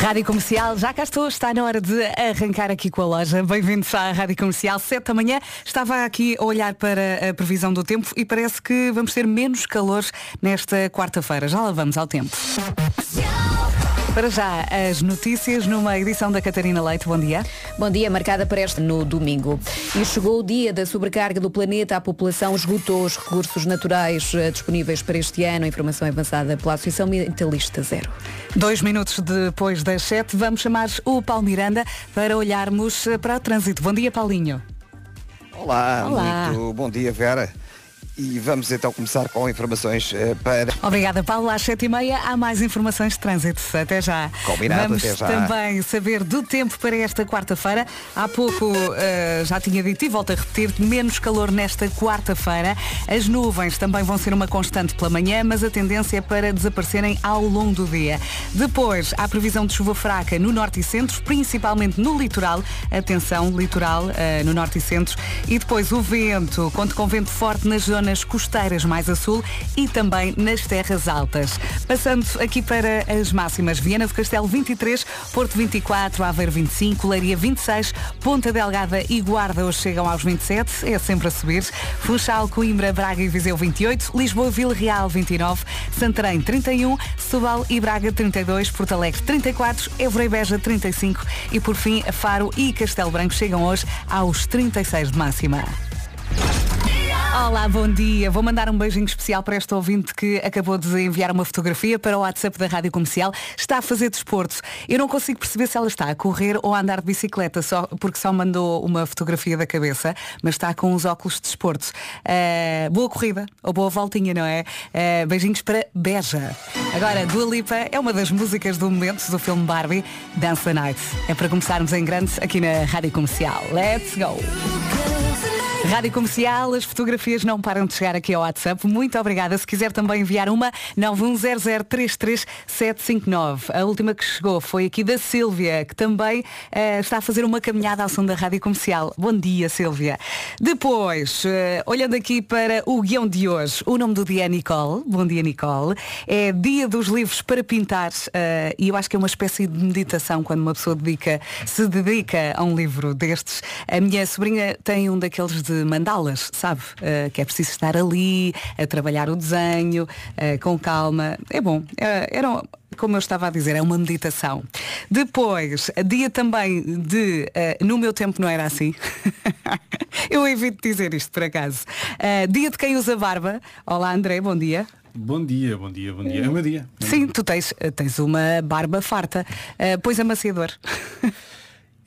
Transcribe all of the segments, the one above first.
Rádio Comercial, já cá estou, está na hora de arrancar aqui com a loja. Bem-vindos à Rádio Comercial, 7 da manhã. Estava aqui a olhar para a previsão do tempo e parece que vamos ter menos calor nesta quarta-feira. Já lá vamos ao tempo. Para já, as notícias numa edição da Catarina Leite. Bom dia. Bom dia, marcada para este no domingo. E chegou o dia da sobrecarga do planeta. A população esgotou os recursos naturais eh, disponíveis para este ano. A informação avançada pela Associação Ambientalista Zero. Dois minutos depois das sete, vamos chamar o Paulo Miranda para olharmos para o trânsito. Bom dia, Paulinho. Olá, Olá. muito bom dia, Vera. E vamos então começar com informações eh, para. Obrigada, Paulo. Às sete e meia há mais informações de trânsito. Até já. Combinado, Vamos até já. também saber do tempo para esta quarta-feira. Há pouco eh, já tinha dito e volto a repetir, menos calor nesta quarta-feira. As nuvens também vão ser uma constante pela manhã, mas a tendência é para desaparecerem ao longo do dia. Depois, há previsão de chuva fraca no norte e centro, principalmente no litoral. Atenção, litoral eh, no norte e centro. E depois o vento, conto com vento forte nas zonas costeiras mais a sul e também nas terras altas. Passando aqui para as máximas. Viana do Castelo 23, Porto 24, Aveiro 25, Leiria 26, Ponta Delgada e Guarda hoje chegam aos 27, é sempre a subir. Funchal, Coimbra, Braga e Viseu 28, Lisboa, Vila Real 29, Santarém 31, Setúbal e Braga 32, Porto Alegre 34, Évora e Beja 35 e por fim Faro e Castelo Branco chegam hoje aos 36 de máxima. Olá, bom dia. Vou mandar um beijinho especial para este ouvinte que acabou de enviar uma fotografia para o WhatsApp da Rádio Comercial. Está a fazer desporto. Eu não consigo perceber se ela está a correr ou a andar de bicicleta, só, porque só mandou uma fotografia da cabeça, mas está com os óculos de desporto. Ah, boa corrida, ou boa voltinha, não é? Ah, beijinhos para Beja. Agora, Dua Lipa é uma das músicas do momento do filme Barbie, Dance the Night. É para começarmos em grande aqui na Rádio Comercial. Let's go! Rádio Comercial, as fotografias não param de chegar aqui ao WhatsApp. Muito obrigada. Se quiser também enviar uma, 910033759. A última que chegou foi aqui da Sílvia, que também eh, está a fazer uma caminhada ao som da Rádio Comercial. Bom dia, Sílvia. Depois, eh, olhando aqui para o guião de hoje, o nome do dia é Nicole. Bom dia, Nicole. É dia dos livros para pintar eh, e eu acho que é uma espécie de meditação quando uma pessoa dedica, se dedica a um livro destes. A minha sobrinha tem um daqueles de mandalas, sabe? Eh, que é preciso estar ali a trabalhar o desenho eh, com calma. É bom. Eh, era, como eu estava a dizer, é uma meditação. Depois, dia também de eh, No meu tempo não era assim. eu evito dizer isto por acaso. Eh, dia de quem usa barba. Olá André, bom dia. Bom dia, bom dia, bom dia. É o meu dia. Sim, tu tens, tens uma barba farta. Eh, pois amaciador.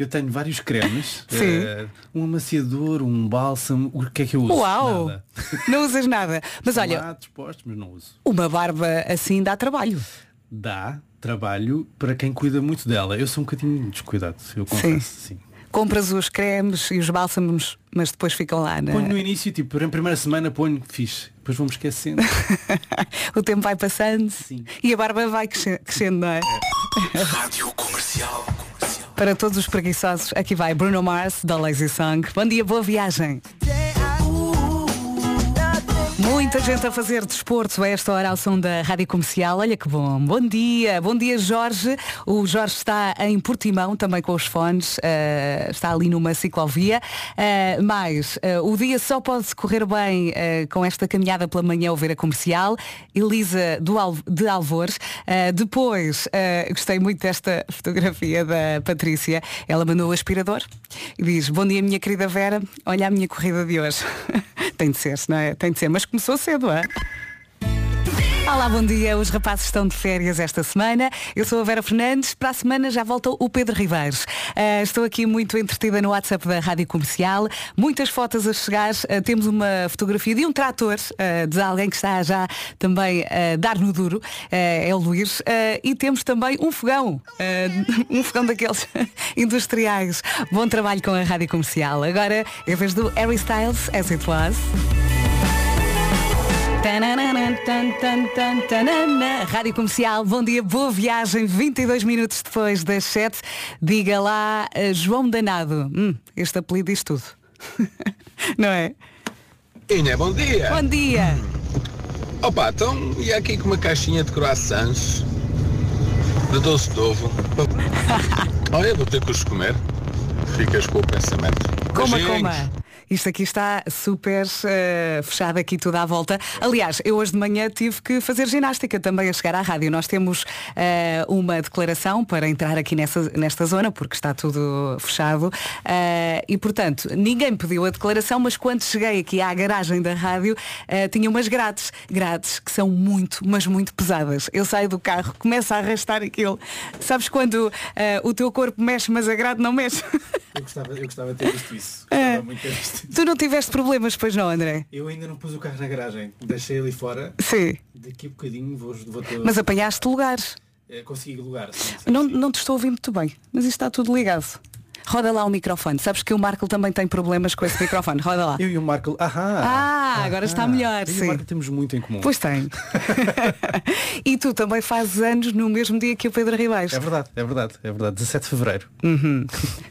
Eu tenho vários cremes. Sim. eh, um amaciador, um bálsamo. O que é que eu uso? Uau! Nada. Não usas nada. Mas olha, lá dispostos, mas não uso. uma barba assim dá trabalho. Dá trabalho para quem cuida muito dela. Eu sou um bocadinho descuidado, eu confesso. Sim. Compras os cremes e os bálsamos, mas depois ficam lá, na... Ponho no início, tipo, na primeira semana ponho fixe. Depois vou-me esquecendo. o tempo vai passando Sim. e a barba vai cresce- crescendo, não é? Rádio Comercial. Para todos os preguiçosos, aqui vai Bruno Mars, da Lazy Song. Bom dia, boa viagem. Muita gente a fazer desporto a esta hora ao som da Rádio Comercial. Olha que bom. Bom dia. Bom dia, Jorge. O Jorge está em Portimão, também com os fones. eh, está ali numa ciclovia. Eh, mas eh, o dia só pode correr bem com esta caminhada pela manhã ao ver a comercial. Elisa do Al- de Alvores. Depois, gostei muito desta fotografia da Patrícia. Ela mandou o aspirador e diz, bom dia minha querida Vera, olha a minha corrida de hoje. Tem de ser, não é? Tem de ser, mas começou cedo, é? Olá, bom dia. Os rapazes estão de férias esta semana. Eu sou a Vera Fernandes. Para a semana já volta o Pedro Ribeiros. Ah, estou aqui muito entretida no WhatsApp da Rádio Comercial. Muitas fotos a chegar. Ah, temos uma fotografia de um trator, ah, de alguém que está já também a dar no duro. É o Luís. E temos também um fogão. Um fogão daqueles industriais. Bom trabalho com a Rádio Comercial. Agora, em vez do Harry Styles, As It Was. Rádio Comercial, bom dia, boa viagem, 22 minutos depois das 7. Diga lá, eh, João Danado. Hum, este apelido diz tudo. Não é? Inha, bom dia. Bom dia. Opa, então, e aqui com uma caixinha de croissants? de doce de ovo. Olha, vou ter que os comer. Ficas com o pensamento. Coma, Beijinhos. coma. Isto aqui está super eh, fechado aqui tudo à volta. Aliás, eu hoje de manhã tive que fazer ginástica também a chegar à rádio. Nós temos eh, uma declaração para entrar aqui nessa, nesta zona, porque está tudo fechado. Eh, e portanto, ninguém pediu a declaração, mas quando cheguei aqui à garagem da rádio, tinha umas grades. Grades que são muito, mas muito pesadas. Eu saio do carro, começo a arrastar aquilo. Sabes quando o teu corpo mexe, mas a grade não mexe? Eu gostava, eu gostava de ter visto isso. É. Gostava muito de ter visto isso. tu não tiveste problemas, pois não, André? Eu ainda não pus o carro na garagem. Deixei ali fora. Sim. Daqui a bocadinho vou, vou ter, Mas apanhaste lugares. eh, consegui lugar. Sim, sim, Não, sim. não te estou a ouvir muito bem, mas isto está tudo ligado. Roda lá o microfone. Sabes que o Marco também tem problemas com esse microfone. Roda lá. Eu e o Marco. Ahá, Ah, agora está melhor, Eu e sim. o Marco temos muito em comum. Pois tem. e tu também fazes anos no mesmo dia que o Pedro Ribeiro. É verdade, é verdade, é verdade. 17 de Fevereiro.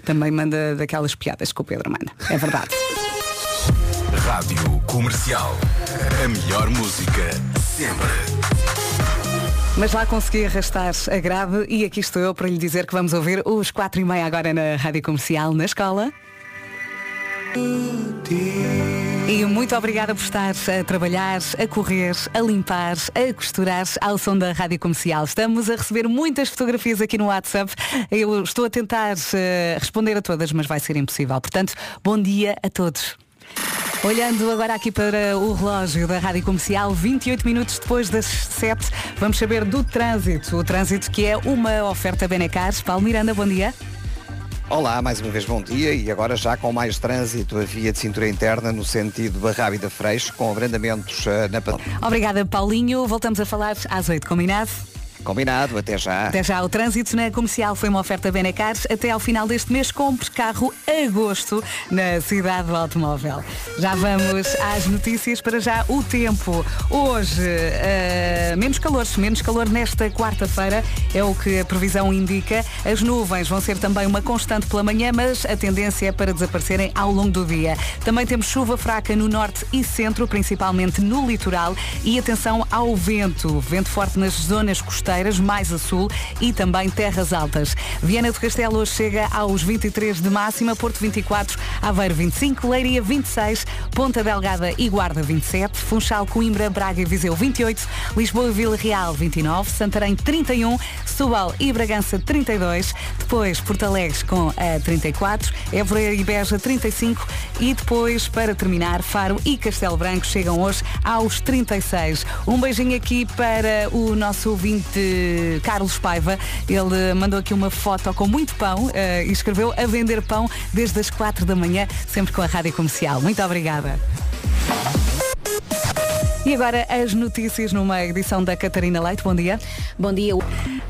Também manda daquelas piadas que o Pedro manda. É verdade. Rádio Comercial. A melhor música sempre. Mas lá consegui arrastar a grave e aqui estou eu para lhe dizer que vamos ouvir os 4 e meia agora na Rádio Comercial, na escola. E muito obrigada por estar a trabalhar, a correr, a limpar, a costurar ao som da Rádio Comercial. Estamos a receber muitas fotografias aqui no WhatsApp. Eu estou a tentar eh, responder a todas, mas vai ser impossível. Portanto, bom dia a todos. Olhando agora aqui para o relógio da Rádio Comercial, 28 minutos depois das 7, vamos saber do trânsito. O trânsito que é uma oferta Benecar. Paulo Miranda, bom dia. Olá, mais uma vez bom dia e agora já com mais trânsito a via de cintura interna no sentido Barrábida Freixo com abrandamentos eh, na Obrigada, Paulinho. Voltamos a falar às 8, combinado? Combinado, até já. Até já, o trânsito na comercial foi uma oferta Benecar. Até ao final deste mês, compre carro a gosto na cidade do automóvel. Já vamos às notícias para já o tempo. Hoje, eh, menos calor, menos calor nesta quarta-feira, é o que a previsão indica. As nuvens vão ser também uma constante pela manhã, mas a tendência é para desaparecerem ao longo do dia. Também temos chuva fraca no norte e centro, principalmente no litoral. E atenção ao vento. Vento forte nas zonas costeiras, mais a sul e também terras altas. Viana do Castelo hoje chega aos 23 de máxima, Porto 24, Aveiro 25, Leiria 26, Ponta Delgada e Guarda 27, Funchal, Coimbra, Braga e Viseu 28, Lisboa e Vila Real 29, Santarém 31, Setúbal e Bragança 32, depois Porto Alegre com a 34, Évora e Beja 35 e depois, para terminar, Faro e Castelo Branco chegam hoje aos 36. Um beijinho aqui para o nosso ouvinte Carlos Paiva. Ele mandou aqui uma foto com muito pão eh, e escreveu a vender pão desde as 4 da manhã, sempre com a rádio comercial. Muito obrigada. E agora as notícias numa edição da Catarina Leite. Bom dia. Bom dia.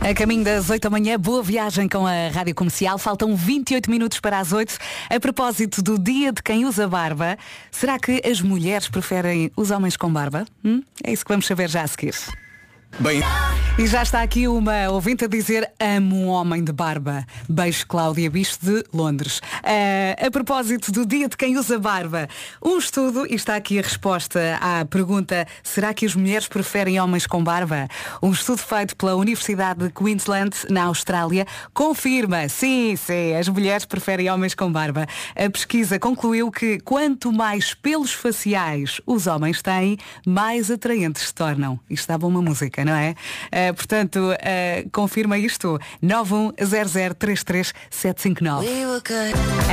A caminho das 8 da manhã, boa viagem com a Rádio Comercial. Faltam 28 minutos para as 8. A propósito do dia de quem usa barba, será que as mulheres preferem os homens com barba? Hum? É isso que vamos saber já a seguir. Bem, E já está aqui uma ouvinte a dizer amo um homem de barba. Beijo Cláudia Bicho de Londres. Ah, a propósito do dia de quem usa barba, um estudo, e está aqui a resposta à pergunta será que as mulheres preferem homens com barba? Um estudo feito pela Universidade de Queensland, na Austrália, confirma, sim, sim, as mulheres preferem homens com barba. A pesquisa concluiu que quanto mais pelos faciais os homens têm, mais atraentes se tornam. Isto dava uma música, não é? Ah, portanto, ah, confirma isto. 910033759.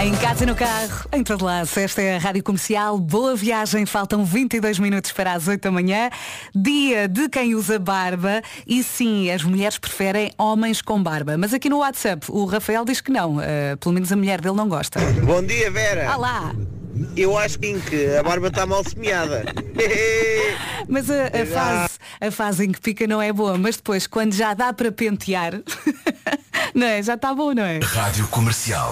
Em casa e no carro, em todo lado. Esta é a Rádio Comercial. Boa viagem. Faltam 22 minutos para as 8 da manhã. Dia de quem usa barba. E sim, as mulheres preferem homens com barba. Mas aqui no WhatsApp, o Rafael diz que não. Ah, pelo menos a mulher dele não gosta. Bom dia, Vera. Olá! Eu acho que a barba está mal semeada. Mas a, a fase, a fase em que pica não é boa. Mas depois, quando já dá para pentear, não é? Já está bom, não é? Rádio Comercial.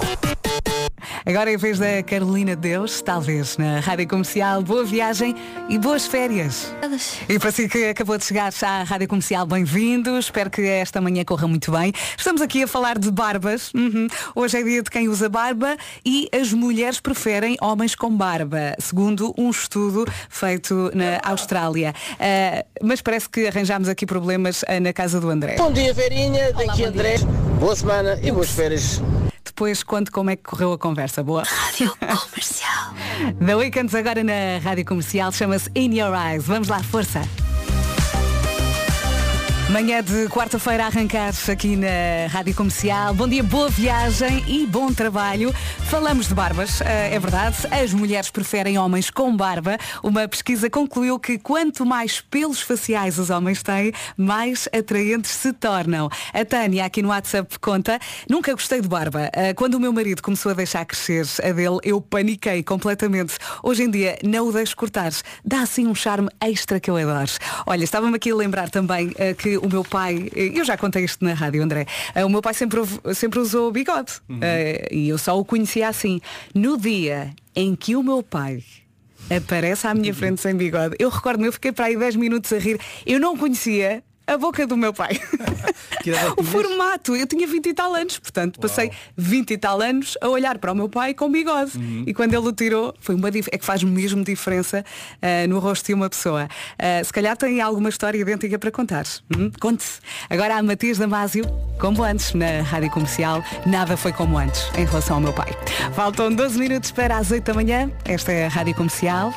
Agora em vez da Carolina de Deus, talvez na Rádio Comercial, boa viagem e boas férias. E para si que acabou de chegar à Rádio Comercial, bem-vindo. Espero que esta manhã corra muito bem. Estamos aqui a falar de barbas. Uhum. Hoje é dia de quem usa barba e as mulheres preferem homens com barba, segundo um estudo feito na Austrália. Uh, mas parece que arranjámos aqui problemas uh, na casa do André. Bom dia, Verinha. Daqui bom André. Boa semana e boas férias. Depois conto como é que correu a conversa. Boa. Rádio Comercial. The Weekends agora na Rádio Comercial chama-se In Your Eyes. Vamos lá, força. Manhã de quarta-feira a arrancar aqui na Rádio Comercial. Bom dia, boa viagem e bom trabalho. Falamos de barbas, eh, é verdade. As mulheres preferem homens com barba. Uma pesquisa concluiu que quanto mais pelos faciais os homens têm, mais atraentes se tornam. A Tânia aqui no WhatsApp conta, nunca gostei de barba. Eh, Quando o meu marido começou a deixar crescer a dele, eu paniquei completamente. Hoje em dia não o deixo cortar. Dá assim um charme extra que eu adoro. Olha, estava-me aqui a lembrar também eh, que o meu pai, eh, eu já contei isto na rádio, André, eh, o meu pai sempre, sempre usou bigode Eh, e eu só o conhecia assim. No dia em que o meu pai aparece à minha frente sem bigode, eu recordo-me, eu fiquei para aí 10 minutos a rir, eu não conhecia a boca do meu pai. O formato, eu tinha 20 e tal anos, portanto passei 20 e tal anos a olhar para o meu pai com bigode. Uhum. E quando ele o tirou, foi uma é que faz mesmo diferença ah, no rosto de uma pessoa. Ah, se calhar tem alguma história idêntica para contar. Hum? Conte-se. Agora há Matias Damasio, como antes, na Rádio Comercial, nada foi como antes em relação ao meu pai. Faltam 12 minutos para as 8 da manhã. Esta é a Rádio Comercial.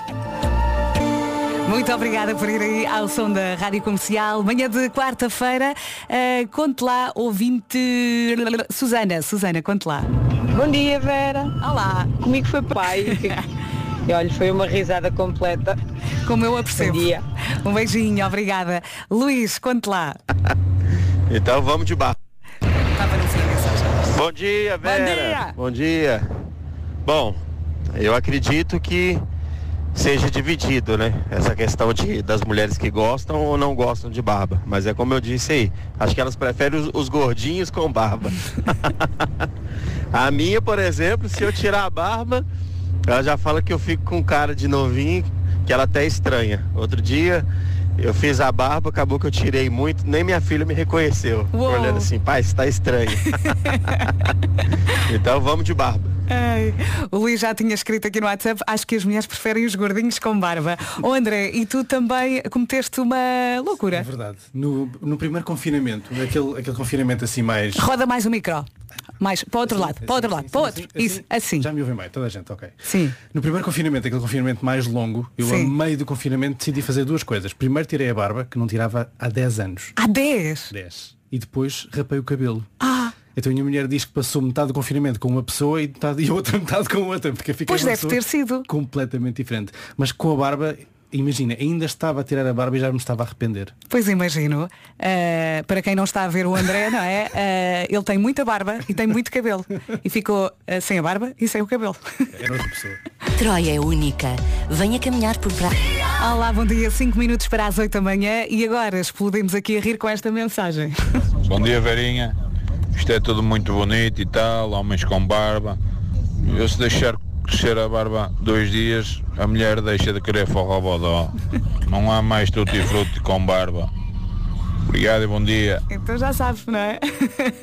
Muito obrigada por ir aí ao som da Rádio Comercial. Manhã de quarta-feira, eh, conte lá, ouvinte. Susana, Susana, conte lá. Bom dia, Vera. Olá, Comigo foi pai. E olha, foi uma risada completa. como eu apercebo. Bom dia. Um beijinho, obrigada. Luís, conte lá. Então vamos de bar. A mensagem. Bom dia, Vera. dia. Bom dia. Bom, eu acredito que seja dividido, né? Essa questão de, das mulheres que gostam ou não gostam de barba. Mas é como eu disse aí, acho que elas preferem os, os gordinhos com barba. a minha, por exemplo, se eu tirar a barba, ela já fala que eu fico com cara de novinho, que ela até estranha. Outro dia eu fiz a barba, acabou que eu tirei muito, nem minha filha me reconheceu. Uou. Olhando assim, pai, você tá estranho. então vamos de barba. Ai, o Luís já tinha escrito aqui no WhatsApp, acho que as mulheres preferem os gordinhos com barba. Ô André, e tu também cometeste uma É loucura. verdade. No, no primeiro confinamento, aquele, aquele confinamento assim mais. Roda mais o micro. Mais, para o outro lado, para o outro Assim, lado, assim, para o assim, outro. Isso, assim. Já me ouvem bem, toda a gente, ok. Sim. No primeiro confinamento, aquele confinamento mais longo, eu Sim. a meio do confinamento decidi fazer duas coisas. Primeiro tirei a barba, que não tirava há 10 anos. Há 10. 10. E depois rapei o cabelo. Ah, Então a minha mulher diz que passou metade do confinamento com uma pessoa e, metade, e a outra metade com outra, porque fiquei Pois deve ter sido. completamente diferente. Mas com a barba, imagina, ainda estava a tirar a barba e já me estava a arrepender. Pois imagino. Uh, para quem não está a ver o André, não é? Uh, ele tem muita barba e tem muito cabelo. E ficou uh, sem a barba e sem o cabelo. Era outra pessoa. Troia é única. Venha caminhar por pra... Olá, bom dia. 5 minutos para as 8 da manhã e agora explodimos aqui a rir com esta mensagem. Bom dia, Verinha. Isto é tudo muito bonito e tal, homens com barba. Eu se deixar crescer a barba dois dias, a mulher deixa de querer forrobodó. Não há mais tutti frutti com barba. Obrigado e bom dia. Então já sabes, não é?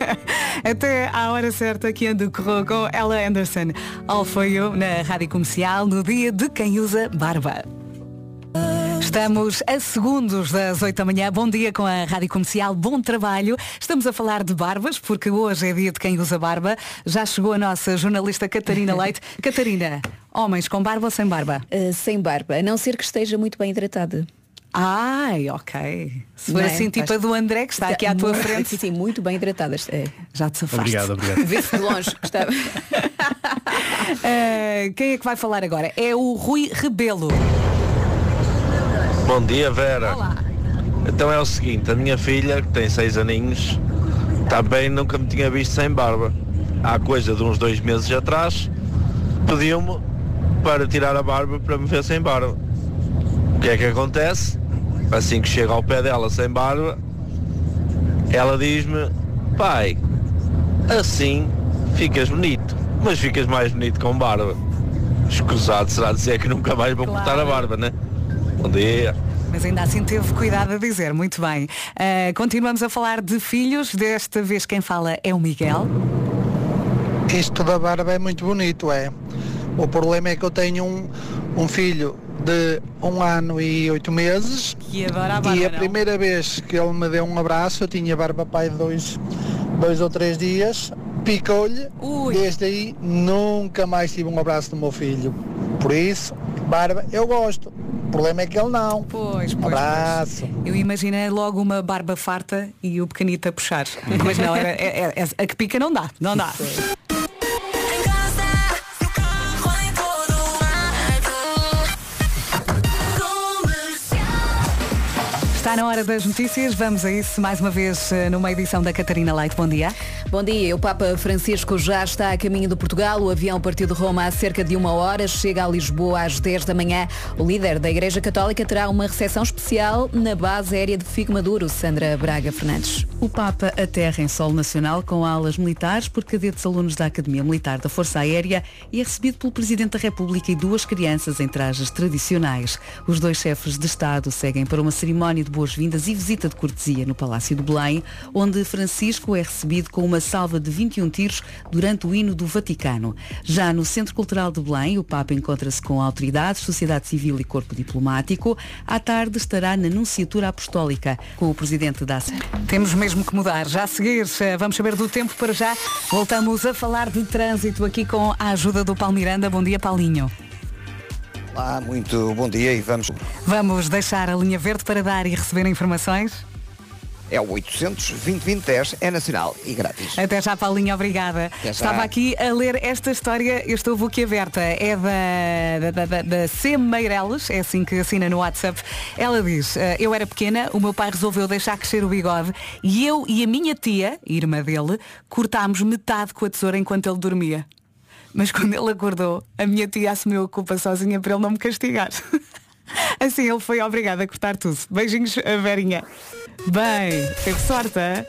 Até à hora certa que ando correu com Ella Anderson. All for you na Rádio Comercial no dia de quem usa barba. Estamos a segundos das 8 da manhã. Bom dia com a Rádio Comercial. Bom trabalho. Estamos a falar de barbas, porque hoje é dia de quem usa barba. Já chegou a nossa jornalista Catarina Leite. Catarina, homens com barba ou sem barba? Uh, sem barba, a não ser que esteja muito bem hidratada. Ai, ok. Se for é? assim, tipo a do André, que está aqui à tua frente, Sim, sim, muito bem hidratada. É. já te safaste. Obrigado, obrigado. Vê-se de longe que está. Uh, quem é que vai falar agora? É o Rui Rebelo. Bom dia, Vera. Olá. Então é o seguinte, a minha filha, que tem seis aninhos, também nunca me tinha visto sem barba. Há coisa de uns dois meses atrás, pediu-me para tirar a barba para me ver sem barba. O que é que acontece? Assim que chego ao pé dela sem barba, ela diz-me, pai, assim ficas bonito. mas ficas mais bonito com barba. Escusado será dizer que nunca mais vou cortar a barba, né? Bom dia. Mas ainda assim teve cuidado a dizer, muito bem. Ah, continuamos a falar de filhos, desta vez quem fala é o Miguel. Isto da barba é muito bonito, é. O problema é que eu tenho um, um filho de um ano e oito meses Que adora a barba, e a não? primeira vez que ele me deu um abraço, eu tinha barba pai de dois, dois ou três dias, picou-lhe, desde aí nunca mais tive um abraço do meu filho. Por isso, barba eu gosto. O problema é que ele não. Pois, pois, abraço. Eu imaginei logo uma barba farta e o pequenito a puxar. Mas não, era, é- é- é- a que pica não dá, não dá. Está na hora das notícias, vamos a isso mais uma vez eh, numa edição da Catarina Leite. Bom dia. Bom dia, o Papa Francisco já está a caminho de Portugal. O avião partiu de Roma há cerca de uma hora, chega a Lisboa às 10 da manhã. O líder da Igreja Católica terá uma recepção especial na base aérea de Figo Maduro, Sandra Braga Fernandes. O Papa aterra em solo nacional com alas militares por cadetes alunos da Academia Militar da Força Aérea e é recebido pelo Presidente da República e duas crianças em trajes tradicionais. Os dois chefes de Estado seguem para uma cerimónia de boas-vindas e visita de cortesia no Palácio de Belém, onde Francisco é recebido com uma salva de 21 tiros durante o hino do Vaticano. Já no Centro Cultural de Belém, o Papa encontra-se com autoridades, sociedade civil e corpo diplomático. À tarde estará na Nunciatura Apostólica com o Presidente da Temos mesmo que mudar. Já a seguir, eh, vamos saber do tempo para já. Voltamos a falar de trânsito aqui com a ajuda do Paulo Miranda. Bom dia, Paulinho. Olá, muito bom dia e vamos. Vamos deixar a linha verde para dar e receber informações. É o 800 2010 é nacional e grátis. Até já, Paulinho, obrigada. já. Estava aqui a ler esta história, eu estou boquiaberta. É da, da, da, da C. Meireles, é assim que assina no WhatsApp. Ela diz, "Eh, eu era pequena, o meu pai resolveu deixar crescer o bigode e eu e a minha tia, irmã dele, cortámos metade com a tesoura enquanto ele dormia. Mas quando ele acordou, a minha tia assumiu a culpa sozinha para ele não me castigar. Assim ele foi obrigado a cortar tudo. Beijinhos, a Verinha. Bem, teve sorte, hein?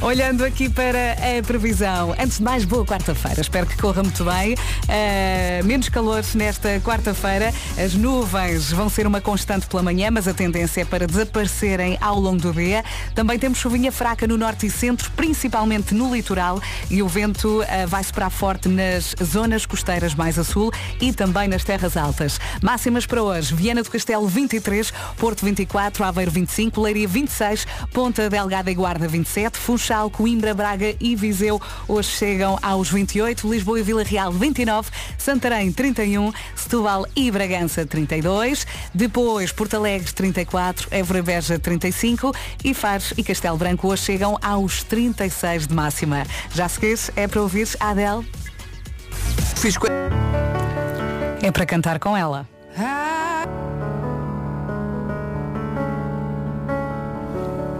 Olhando aqui para a previsão. Antes de mais, boa quarta-feira. Espero que corra muito bem. Uh, menos calor nesta quarta-feira. As nuvens vão ser uma constante pela manhã, mas a tendência é para desaparecerem ao longo do dia. Também temos chuvinha fraca no norte e centro, principalmente no litoral. E o vento uh, vai soprar forte nas zonas costeiras mais a sul e também nas terras altas. Máximas para hoje. Viana do Castelo 23, Porto 24, Aveiro 25, Leiria 26, Ponta Delgada e Guarda 27, Funchal, Coimbra, Braga e Viseu hoje chegam aos 28, Lisboa e Vila Real 29, Santarém 31, Setúbal e Bragança 32, depois Porto Alegre 34, Évora e Beja 35 e Fares e Castelo Branco hoje chegam aos 36 de máxima. Já seguires é para ouvir a Adele? Fiz É para cantar com ela.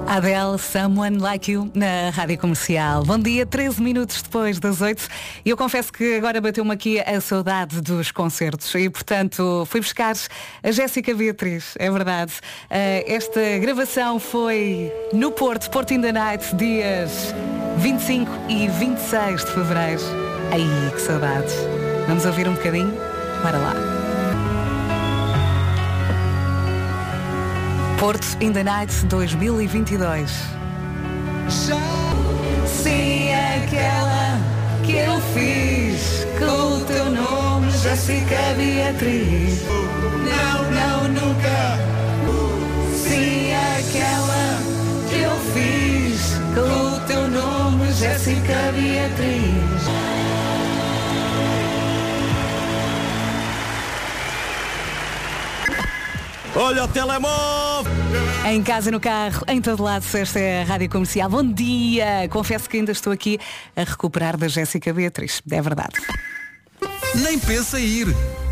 Adele, Someone Like You, na Rádio Comercial. Bom dia, 13 minutos depois das 8. E eu confesso que agora bateu-me aqui a saudade dos concertos e, portanto, fui buscar a Jéssica Beatriz, é verdade. Eh, esta gravação foi no Porto, Porto in the Night, dias 25 e 26 de Fevereiro. Ai, que saudades. Vamos ouvir um bocadinho? Bora lá. Porto in the Night 2022. Sim, aquela que eu fiz com o teu nome, Jéssica Beatriz. Não, não, nunca. Sim, aquela que eu fiz com o teu nome, Jéssica Beatriz. Olha o telemóvel! Em casa, no carro, em todo lado, esta é a Rádio Comercial. Bom dia! Confesso que ainda estou aqui a recuperar da Jéssica Beatriz. É verdade. Nem pensa em ir.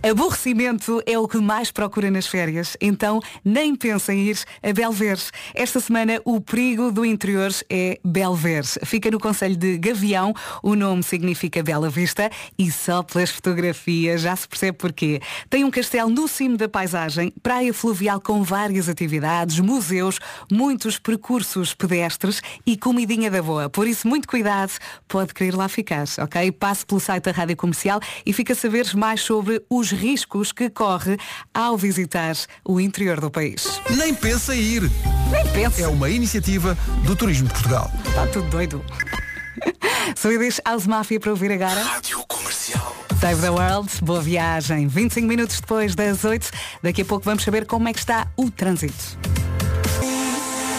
Aborrecimento é o que mais procura nas férias, então nem pensa em ir a Belveres. Esta semana o perigo do interior é Belveres. Fica no Conselho de Gavião, o nome significa Bela Vista e só pelas fotografias já se percebe porquê. Tem um castelo no cimo da paisagem, praia fluvial com várias atividades, museus, muitos percursos pedestres e comidinha da boa. Por isso, muito cuidado, pode querer lá ficar, ok? Passe pelo site da Rádio Comercial e fica a saber mais sobre os riscos que corre ao visitar o interior do país. Nem pensa em ir. Nem pensa. É uma iniciativa do Turismo de Portugal. Está tudo doido. Swedish House Mafia para ouvir agora. Rádio Comercial. Save the World, boa viagem. 25 minutos depois das 8, daqui a pouco vamos saber como é que está o trânsito.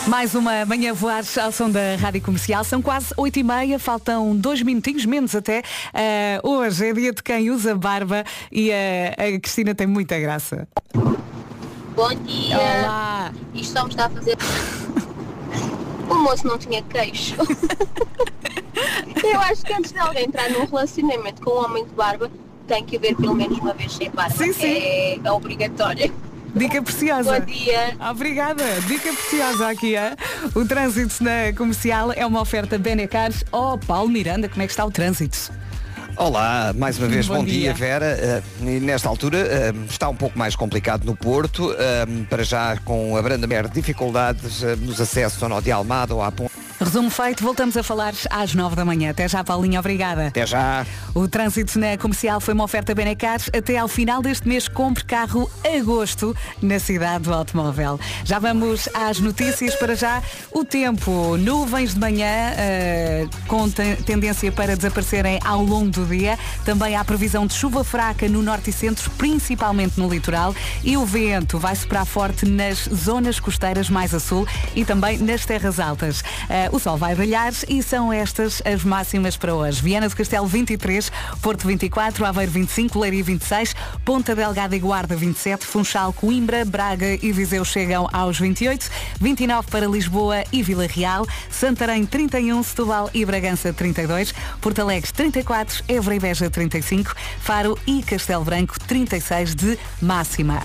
Mais uma manhã voar ao som da Rádio Comercial. São quase 8 e meia, faltam dois minutinhos, menos até. Uh, hoje é dia de quem usa barba e a, a Cristina tem muita graça. Bom dia. Olá. Isto só me está a fazer. O moço não tinha queixo. Eu acho que antes de alguém entrar num relacionamento com um homem de barba, tem que o ver pelo menos uma vez sem barba. Sim, sim. É, é obrigatório. Dica preciosa. Bom dia. Obrigada. Dica preciosa aqui, é? O trânsito na comercial é uma oferta Benecars. Oh, Paulo Miranda, como é que está o trânsito? Olá, mais uma vez Bom bom, dia. dia. Vera. Uh, e nesta altura uh, está um pouco mais complicado no Porto, uh, para já com a Brandamer dificuldades uh, nos acessos ao Nó de Almada ou à Ponte. Resumo feito, voltamos a falar às 9 da manhã. Até já, Paulinho, obrigada. Até já. O trânsito na comercial foi uma oferta Benecar. Até ao final deste mês, compre carro agosto na cidade do automóvel. Já vamos às notícias para já. O tempo, nuvens de manhã, eh, com te- tendência para desaparecerem ao longo do dia. Também há previsão de chuva fraca no norte e centro, principalmente no litoral. E o vento vai soprar forte nas zonas costeiras mais a sul e também nas terras altas. Eh, o sol vai brilhar e são estas as máximas para hoje. Viana do Castelo 23, Porto 24, Aveiro 25, Leiria 26, Ponta Delgada e Guarda 27, Funchal, Coimbra, Braga e Viseu chegam aos 28, 29 para Lisboa e Vila Real, Santarém 31, Setúbal e Bragança 32, Porto Alegre 34, Évora e Beja 35, Faro e Castelo Branco 36 de máxima.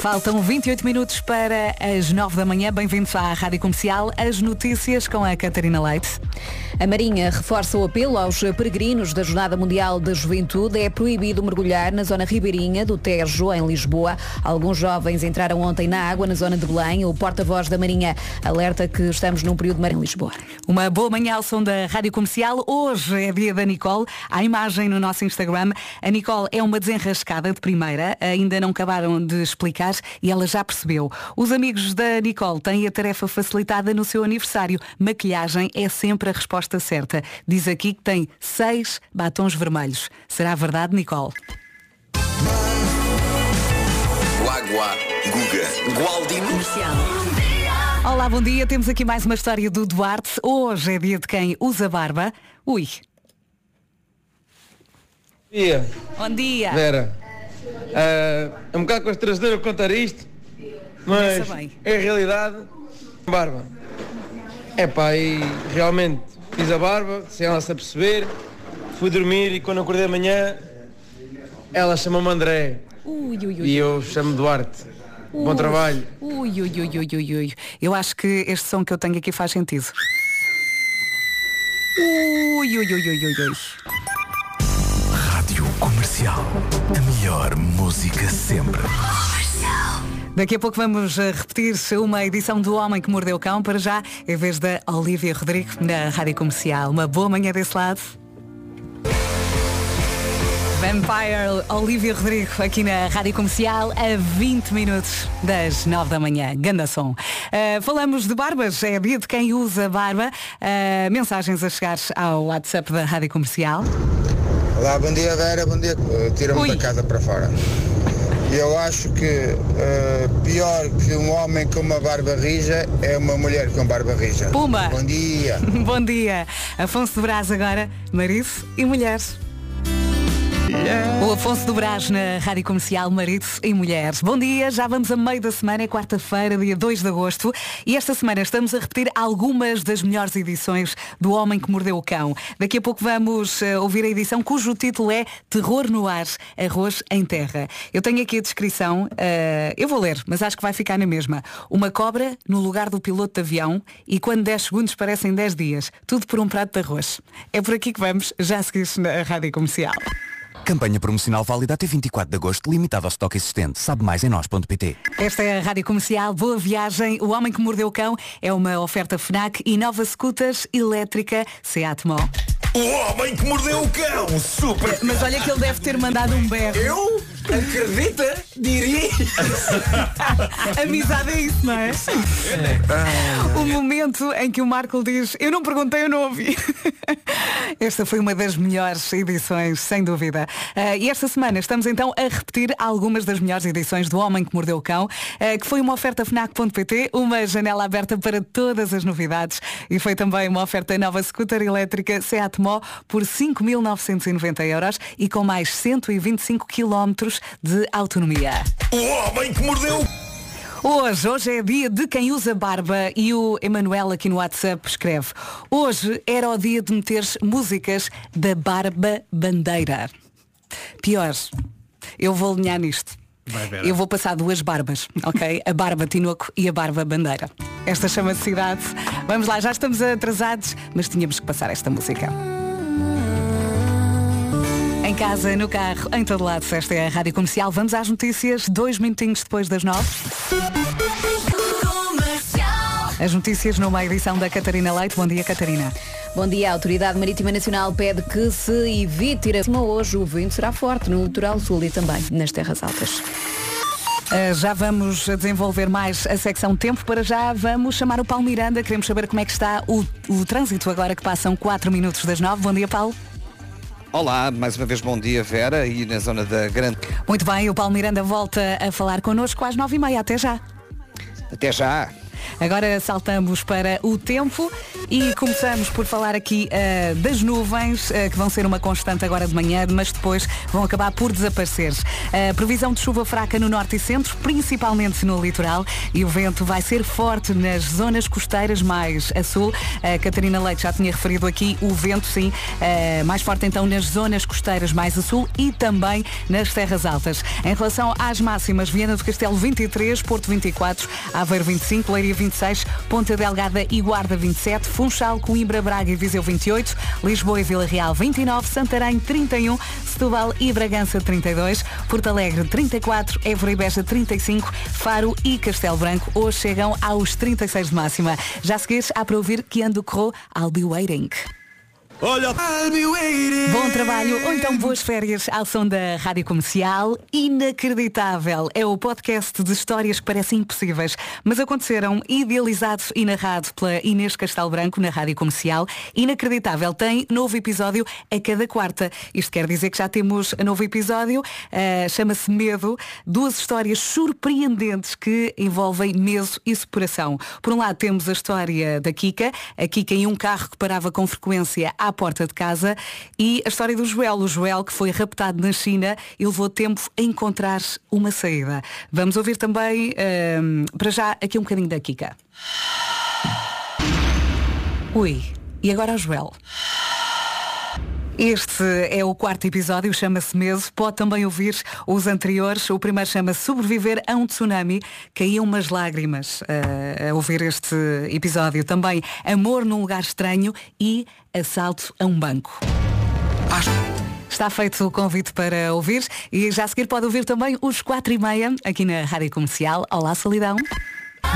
Faltam 28 minutos para as 9 da manhã. Bem-vindos à Rádio Comercial. As notícias com a Catarina Leite. A Marinha reforça o apelo aos peregrinos da Jornada Mundial da Juventude. É proibido mergulhar na zona ribeirinha do Tejo, em Lisboa. Alguns jovens entraram ontem na água, na zona de Belém. O porta-voz da Marinha alerta que estamos num período de mar em Lisboa. Uma boa manhã ao som da Rádio Comercial. Hoje é dia da Nicole. Há imagem no nosso Instagram. A Nicole é uma desenrascada de primeira. Ainda não acabaram de explicar e ela já percebeu. Os amigos da Nicole têm a tarefa facilitada no seu aniversário. Maquilhagem é sempre a resposta certa. Diz aqui que tem seis batons vermelhos. Será verdade, Nicole? Guagua, Guga, Gualdino. Olá, bom dia. Temos aqui mais uma história do Duarte. Hoje é dia de quem usa barba. Ui. dia, Bom dia. Vera. Ah, é um bocado constrangedor contar isto, mas é a realidade. Barba. É pá, e realmente fiz a barba, sem ela se aperceber, fui dormir e quando acordei amanhã, ela chamou-me André Ui, ui, ui. e eu chamo Duarte. Bom trabalho. Ui, ui, ui, ui, ui, ui. Eu acho que este som que eu tenho aqui faz sentido. Ui, ui, ui, ui, ui, Comercial. A melhor música sempre. Daqui a pouco vamos eh, repetir uma edição do Homem que Mordeu o Cão para já, em vez da Olivia Rodrigo, na Rádio Comercial. Uma boa manhã desse lado. Vampire Olivia Rodrigo aqui na Rádio Comercial a 20 minutos das 9 da manhã. Ganda som. Uh, falamos de barbas, é dia de quem usa barba. Uh, mensagens a chegar ao WhatsApp da Rádio Comercial. Olá, bom dia Vera, bom dia. Uh, Tira-me da casa para fora. Eu acho que uh, pior que um homem com uma barba rija é uma mulher com barba rija. Pumba! Bom dia. Bom dia. Afonso de Brás agora, marido e mulheres. O Afonso do Brás na Rádio Comercial Maridos e Mulheres. Bom dia, já vamos a meio da semana, é quarta-feira, dia 2 de agosto, e esta semana estamos a repetir algumas das melhores edições do Homem que Mordeu o Cão. Daqui a pouco vamos uh, ouvir a edição cujo título é Terror no Ar, Arroz em Terra. Eu tenho aqui a descrição, uh, eu vou ler, mas acho que vai ficar na mesma. Uma cobra no lugar do piloto de avião e quando 10 segundos parecem 10 dias. Tudo por um prato de arroz. É por aqui que vamos, já seguiste na Rádio Comercial. Campanha promocional válida até 24 de agosto, limitada ao estoque existente. Sabe mais em nós.pt. Esta é a Rádio Comercial. Boa viagem. O Homem que Mordeu o Cão é uma oferta FNAC e nova scooters elétrica Seat Mó. O Homem que Mordeu o Cão! Super! Mas olha que ele deve ter mandado um berro. Eu? Acredita? Diria. Amizade é isso, não é? O momento em que o Marco diz eu não perguntei, eu não ouvi. Esta foi uma das melhores edições, sem dúvida. Uh, e esta semana estamos então a repetir algumas das melhores edições do Homem que Mordeu o Cão, uh, que foi uma oferta FNAC.pt, uma janela aberta para todas as novidades e foi também uma oferta nova scooter elétrica Seat Mó por 5.990 euros e com mais 125 km de autonomia. O Homem que Mordeu Hoje, hoje é dia de quem usa barba e o Emanuel aqui no WhatsApp escreve Hoje era o dia de meteres músicas da Barba Bandeira. Pior, eu vou alinhar nisto. Eu vou passar duas barbas, ok? A barba Tinoco e a barba Bandeira. Esta chama-se Cidade. Vamos lá, já estamos atrasados, mas tínhamos que passar esta música. Casa, no carro, em todo lado, esta é a Rádio Comercial. Vamos às notícias, dois minutinhos depois das nove. As notícias numa edição da Catarina Leite. Bom dia, Catarina. Bom dia. A Autoridade Marítima Nacional pede que se evite ir acima hoje. O vento será forte no litoral sul e também nas terras altas. Uh, já vamos desenvolver mais a secção tempo. Para já vamos chamar o Paulo Miranda. Queremos saber como é que está o, o trânsito agora que passam 4 minutos das 9. Bom dia, Paulo. Olá, mais uma vez bom dia Vera e na zona da Grande. Muito bem, o Paulo Miranda volta a falar connosco às 9h30. Até já. Até já. Agora saltamos para o tempo e começamos por falar aqui uh, das nuvens, uh, que vão ser uma constante agora de manhã, mas depois vão acabar por desaparecer. Uh, previsão de chuva fraca no norte e centro, principalmente no litoral, e o vento vai ser forte nas zonas costeiras mais a sul. A Catarina Leite já tinha referido aqui o vento, sim, mais forte então nas zonas costeiras mais a sul e também nas terras altas. Em relação às máximas, Viana do Castelo 23, Porto 24, Aveiro 25, Leiria 26, Ponta Delgada e Guarda 27, Funchal, Coimbra, Braga e Viseu 28, Lisboa e Vila Real 29, Santarém 31, Setúbal e Bragança 32, Porto Alegre 34, Évora e Beja 35, Faro e Castelo Branco hoje chegam aos 36 de máxima. Já a seguir há para ouvir que ando corrou I'll be waiting. Olha, Bom trabalho, ou então boas férias ao som da Rádio Comercial. Inacreditável. É o podcast de histórias que parecem impossíveis, mas aconteceram, idealizado e narrado pela Inês Castelo Branco na Rádio Comercial. Inacreditável. Tem novo episódio a cada quarta. Isto quer dizer que já temos novo episódio. Uh, Chama-se Medo. Duas histórias surpreendentes que envolvem medo e separação. Por um lado temos a história da Kika. A Kika em um carro que parava com frequência à porta de casa e a história do Joel, o Joel que foi raptado na China e levou tempo a encontrar uma saída. Vamos ouvir também, hum, para já, aqui um bocadinho da Kika. Ui, e agora o Joel. Este é o quarto episódio, chama-se Meso. Pode também ouvir os anteriores. O primeiro chama-se Sobreviver a um Tsunami. Caíam umas lágrimas uh, a ouvir este episódio. Também Amor num Lugar Estranho e Assalto a um Banco. Está feito o convite para ouvir e já a seguir pode ouvir também os quatro e meia aqui na Rádio Comercial. Olá, Solidão.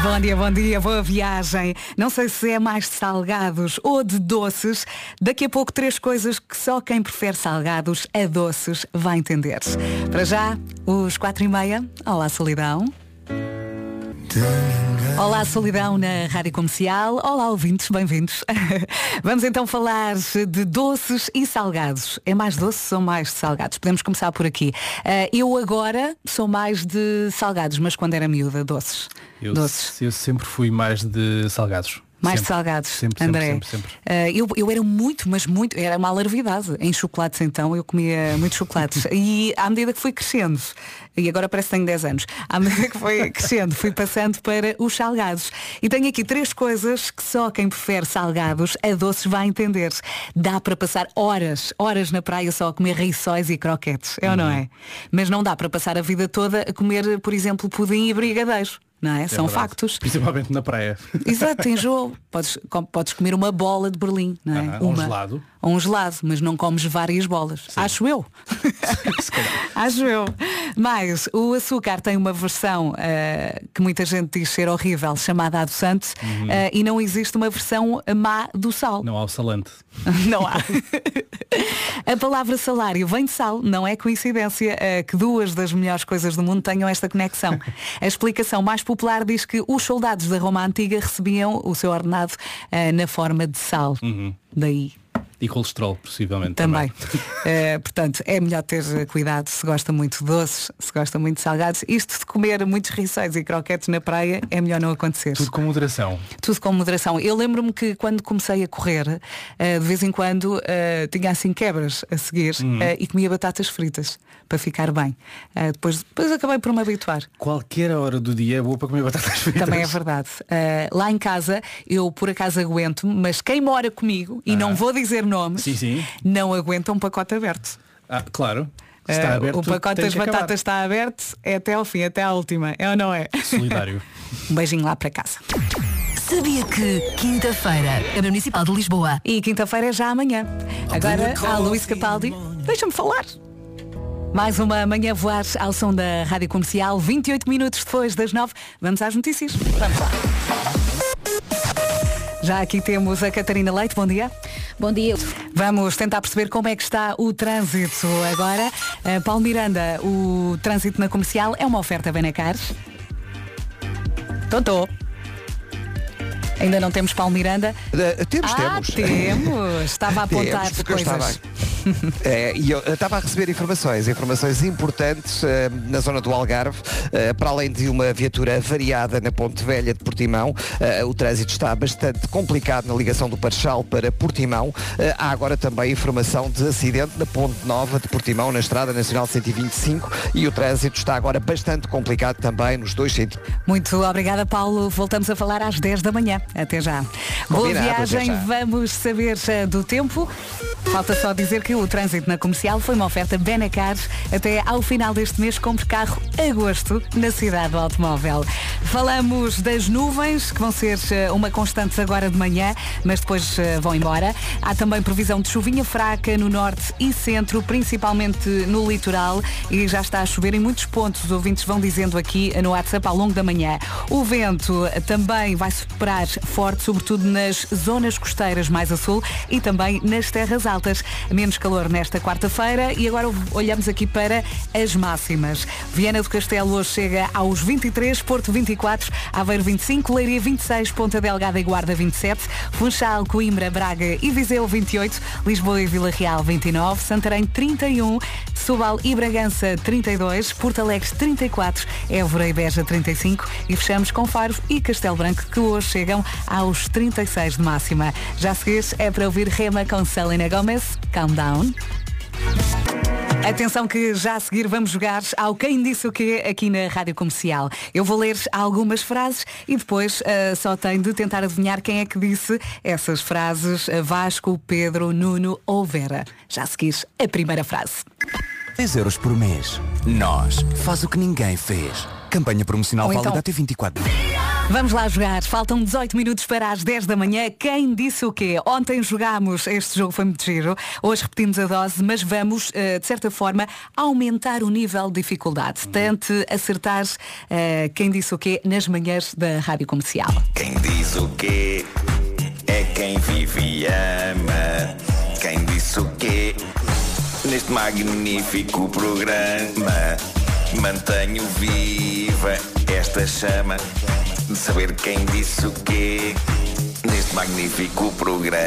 Bom dia, bom dia, boa viagem. Não sei se é mais de salgados ou de doces. Daqui a pouco três coisas que só quem prefere salgados a doces vai entender. Para já, os quatro e meia. Olá, Solidão. Olá, Solidão na Rádio Comercial. Olá, ouvintes, bem-vindos. Vamos então falar de doces e salgados. É mais doces ou mais de salgados? Podemos começar por aqui. Uh, eu agora sou mais de salgados, mas quando era miúda, doces. Eu, doces. eu sempre fui mais de salgados. Mais Sempre. salgados, Sempre, André. sempre. Ah, eu, eu era muito, mas muito, era uma alarvidade em chocolates então, eu comia muitos chocolates. e à medida que fui crescendo, e agora parece que tenho 10 anos, à medida que fui crescendo, fui passando para os salgados. E tenho aqui três coisas que só quem prefere salgados a doces vai entender. Dá para passar horas, horas na praia só a comer rissóis e croquetes, é ou não é? Mas não dá para passar a vida toda a comer, por exemplo, pudim e brigadeiro. Não é? É São verdade. factos. Principalmente na praia. Exato, enjoo. Podes, com- podes comer uma bola de Berlim, não é? Ah, ou um uma, gelado. Ou um gelado, mas não comes várias bolas. Acho eu. Acho eu. Mas o açúcar tem uma versão ah, que muita gente diz ser horrível, chamada adoçante, Uhum. ah, e não existe uma versão má do sal. Não há o salante. Não há. A palavra salário vem de sal, não é coincidência eh, que duas das melhores coisas do mundo tenham esta conexão. A explicação mais popular diz que os soldados da Roma Antiga recebiam o seu ordenado eh, na forma de sal. Uhum. Daí E colesterol, possivelmente. também. Eh, portanto, é melhor ter cuidado se gosta muito de doces, se gosta muito de salgados. Isto de comer muitos rissóis e croquetes na praia é melhor não acontecer. Tudo com moderação. Tudo com moderação. Eu lembro-me que quando comecei a correr, eh, de vez em quando eh, tinha assim quebras a seguir Uhum. eh, e comia batatas fritas para ficar bem. Eh, depois, depois acabei por me habituar. Qualquer hora do dia é boa para comer batatas fritas. Também é verdade. Eh, lá em casa, eu por acaso aguento, mas quem mora comigo, e não vou dizer nomes, Sim, sim. não aguenta um pacote aberto. Ah, claro. Se Eh, Está aberto, o pacote das que acabar. batatas está aberto, é até ao fim, até à última. É ou não é? Solidário. um beijinho lá para casa. Sabia que quinta-feira, Câmara Municipal de Lisboa. E quinta-feira é já amanhã. Agora, a Luís Capaldi, deixa-me falar. Mais uma manhã voar ao som da Rádio Comercial, 28 minutos depois das 9. Vamos às notícias. Vamos lá. Já aqui temos a Catarina Leite, bom dia. Bom dia. Vamos tentar perceber como é que está o trânsito agora. Uh, Paulo Miranda, o trânsito na comercial é uma oferta Benacares. Totó. Ainda não temos Paulo Miranda. Eh, temos, ah, temos. temos. Estava a apontar Temos, coisas. Estava- É, e eu estava a receber informações, informações importantes eh, na zona do Algarve, eh, para além de uma viatura variada na Ponte Velha de Portimão, eh, o trânsito está bastante complicado na ligação do Parchal para Portimão. Há agora também informação de acidente na Ponte Nova de Portimão, na Estrada Nacional 125, e o trânsito está agora bastante complicado também nos dois sentidos. Muito obrigada, Paulo. Voltamos a falar às 10 da manhã. Até já. Boa Combinado, até viagem. Vamos saber do tempo. Falta só dizer que o trânsito na comercial foi uma oferta Benacar até ao final deste mês. Compre carro a gosto na cidade do automóvel. Falamos das nuvens, que vão ser eh, uma constante agora de manhã, mas depois eh, vão embora. Há também previsão de chuvinha fraca no norte e centro, principalmente no litoral, e já está a chover em muitos pontos. Os ouvintes vão dizendo aqui no WhatsApp ao longo da manhã. O vento também vai superar forte, sobretudo nas zonas costeiras mais a sul e também nas terras altas. Menos calor nesta quarta-feira e agora olhamos aqui para as máximas. Viana do Castelo hoje chega aos 23, Porto 24, Aveiro 25, Leiria 26, Ponta Delgada e Guarda 27, Funchal, Coimbra, Braga e Viseu 28, Lisboa e Vila Real 29, Santarém 31, Setúbal e Bragança 32, Porto Alegre 34, Évora e Beja 35 e fechamos com Faro e Castelo Branco que hoje chegam aos 36 de máxima. Já a seguir é para ouvir Rema com Selena Gomez, Calm Down. Atenção que já a seguir vamos jogar ao Quem Disse o Quê aqui na Rádio Comercial. Eu vou ler algumas frases e depois ah, só tem de tentar adivinhar quem é que disse essas frases, ah, Vasco, Pedro, Nuno ou Vera. Já a seguir a primeira frase. 10 euros por mês. Nós. Faz o que ninguém fez. Campanha promocional Ou válida então- até 24. Vamos lá jogar. Faltam 18 minutos para as 10 da manhã. Quem disse o quê? Ontem jogámos, este jogo foi muito giro. Hoje repetimos a dose, mas vamos, eh, de certa forma, aumentar o nível de dificuldade. Tente acertar eh, quem disse o quê nas manhãs da Rádio Comercial. Quem diz o quê é quem vive e ama. Quem disse o quê neste magnífico programa. Mantenho viva esta chama de saber quem disse o quê neste magnífico programa.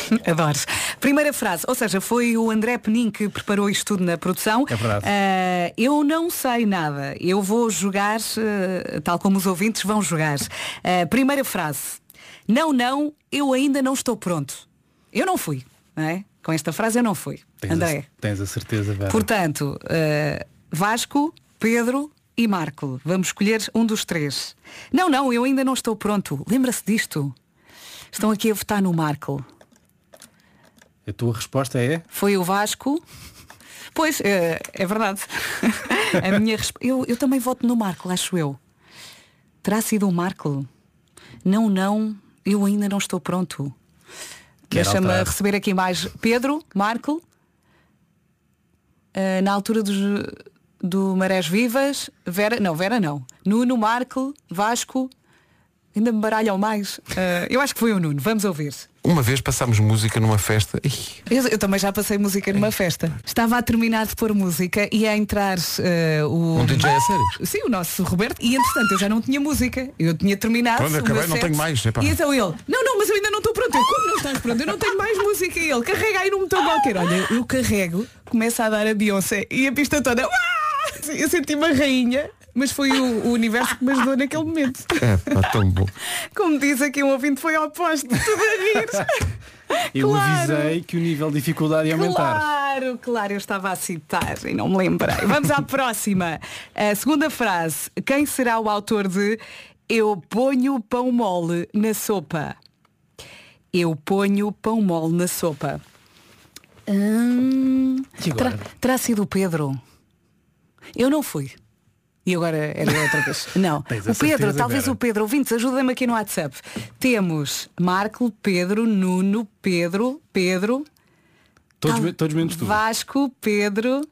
Adoro. Primeira frase, ou seja, foi o André Penin que preparou isto tudo na produção. É verdade. Ah, eu não sei nada. Eu vou jogar, ah, tal como os ouvintes vão jogar. Ah, primeira frase. Não, não, eu ainda não estou pronto. Eu não fui. Não é? Com esta frase eu não fui. Tens André. A, tens a certeza, Vera. Portanto, eh, Vasco, Pedro e Marco. Vamos escolher um dos três. Não, não, eu ainda não estou pronto. Lembra-se disto? Estão aqui a votar no Marco. A tua resposta é? Foi o Vasco. Pois, eh, é verdade. a minha resp... eu, eu também voto no Marco, acho eu. Terá sido o Marco? Não, não, eu ainda não estou pronto. Deixa-me receber aqui mais Pedro, Marco, eh, na altura dos, do Marés Vivas, Vera, não, Vera não. Nuno, Marco, Vasco, ainda me baralham mais. Eh, eu acho que foi o Nuno, vamos ouvir. Uma vez passámos música numa festa. Eu, eu também já passei música numa festa. Estava a terminar de pôr música e a entrar eh, o. Um DJ a sério? Sim, o nosso Roberto. E entretanto eu já não tinha música. Eu tinha terminado. Pronto, o acabei, não tenho mais, epá. E então ele, não, não, mas eu ainda não estou pronto. Eu, como não estás pronto? Eu não tenho mais música. E ele, carrega aí num botão qualquer. Olha, eu carrego, começa a dar a Beyoncé e a pista toda. Eu senti uma rainha, mas foi o, o universo que me ajudou naquele momento. é, pá, tão bom. Como diz aqui um ouvinte, foi ao posto, tudo a rir. Eu Claro. avisei que o nível de dificuldade ia aumentar. Claro, claro, eu estava a citar e não me lembrei. Vamos à próxima. A segunda frase. Quem será o autor de Eu ponho pão mole na sopa? Eu ponho pão mole na sopa. Hum, terá, terá sido o Pedro? Eu não fui. E agora era outra vez. Não. O Pedro, talvez Vera? o Pedro. Ouvintes, ajuda-me aqui no WhatsApp. Temos Marco, Pedro, Nuno, Pedro, Pedro, Todos, Tal- todos menos tu. Vasco, Pedro,